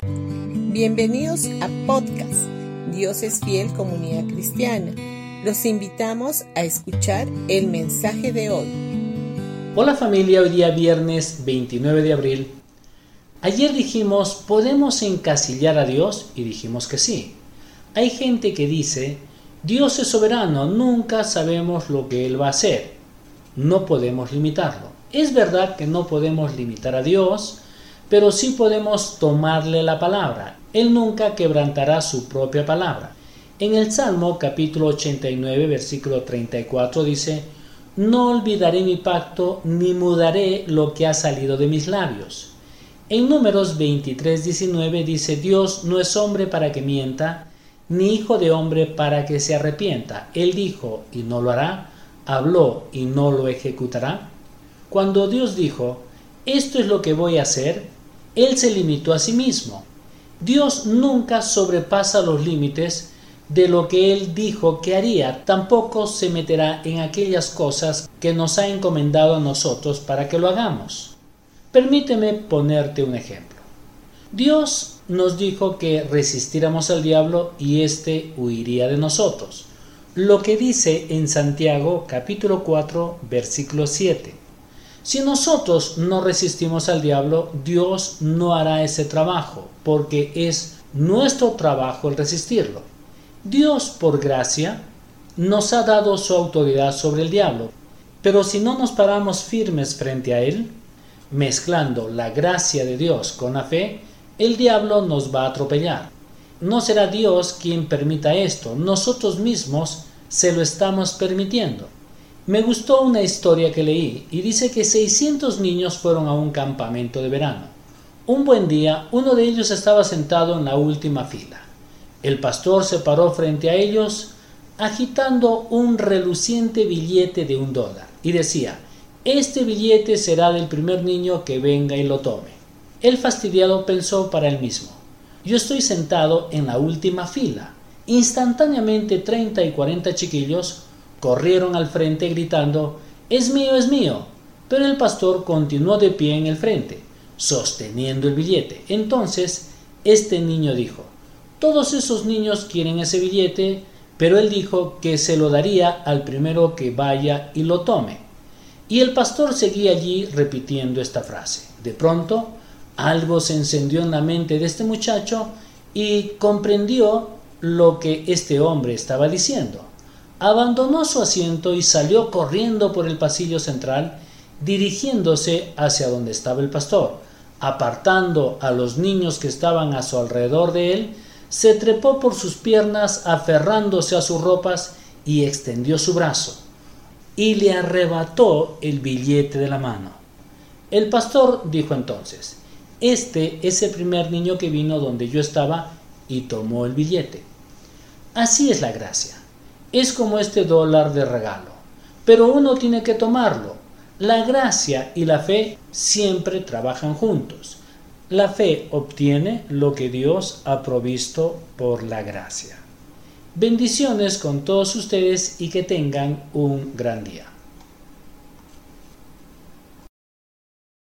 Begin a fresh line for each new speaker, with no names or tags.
Bienvenidos a podcast Dios es fiel comunidad cristiana. Los invitamos a escuchar el mensaje de hoy.
Hola familia, hoy día viernes 29 de abril. Ayer dijimos, ¿podemos encasillar a Dios? Y dijimos que sí. Hay gente que dice, Dios es soberano, nunca sabemos lo que Él va a hacer. No podemos limitarlo. Es verdad que no podemos limitar a Dios, pero sí podemos tomarle la palabra. Él nunca quebrantará su propia palabra. En el Salmo capítulo 89 versículo 34 dice, No olvidaré mi pacto ni mudaré lo que ha salido de mis labios. En números 23 19 dice, Dios no es hombre para que mienta, ni hijo de hombre para que se arrepienta. Él dijo y no lo hará, habló y no lo ejecutará. Cuando Dios dijo, esto es lo que voy a hacer, Él se limitó a sí mismo. Dios nunca sobrepasa los límites de lo que Él dijo que haría, tampoco se meterá en aquellas cosas que nos ha encomendado a nosotros para que lo hagamos. Permíteme ponerte un ejemplo. Dios nos dijo que resistiéramos al diablo y éste huiría de nosotros. Lo que dice en Santiago capítulo 4 versículo 7. Si nosotros no resistimos al diablo, Dios no hará ese trabajo, porque es nuestro trabajo el resistirlo. Dios, por gracia, nos ha dado su autoridad sobre el diablo, pero si no nos paramos firmes frente a él, mezclando la gracia de Dios con la fe, el diablo nos va a atropellar. No será Dios quien permita esto, nosotros mismos se lo estamos permitiendo. Me gustó una historia que leí y dice que 600 niños fueron a un campamento de verano. Un buen día, uno de ellos estaba sentado en la última fila. El pastor se paró frente a ellos agitando un reluciente billete de un dólar y decía, este billete será del primer niño que venga y lo tome. El fastidiado pensó para él mismo, yo estoy sentado en la última fila. Instantáneamente 30 y 40 chiquillos corrieron al frente gritando, es mío, es mío. Pero el pastor continuó de pie en el frente, sosteniendo el billete. Entonces, este niño dijo, todos esos niños quieren ese billete, pero él dijo que se lo daría al primero que vaya y lo tome. Y el pastor seguía allí repitiendo esta frase. De pronto, algo se encendió en la mente de este muchacho y comprendió lo que este hombre estaba diciendo. Abandonó su asiento y salió corriendo por el pasillo central, dirigiéndose hacia donde estaba el pastor. Apartando a los niños que estaban a su alrededor de él, se trepó por sus piernas aferrándose a sus ropas y extendió su brazo y le arrebató el billete de la mano. El pastor dijo entonces, este es el primer niño que vino donde yo estaba y tomó el billete. Así es la gracia. Es como este dólar de regalo. Pero uno tiene que tomarlo. La gracia y la fe siempre trabajan juntos. La fe obtiene lo que Dios ha provisto por la gracia. Bendiciones con todos ustedes y que tengan un gran día.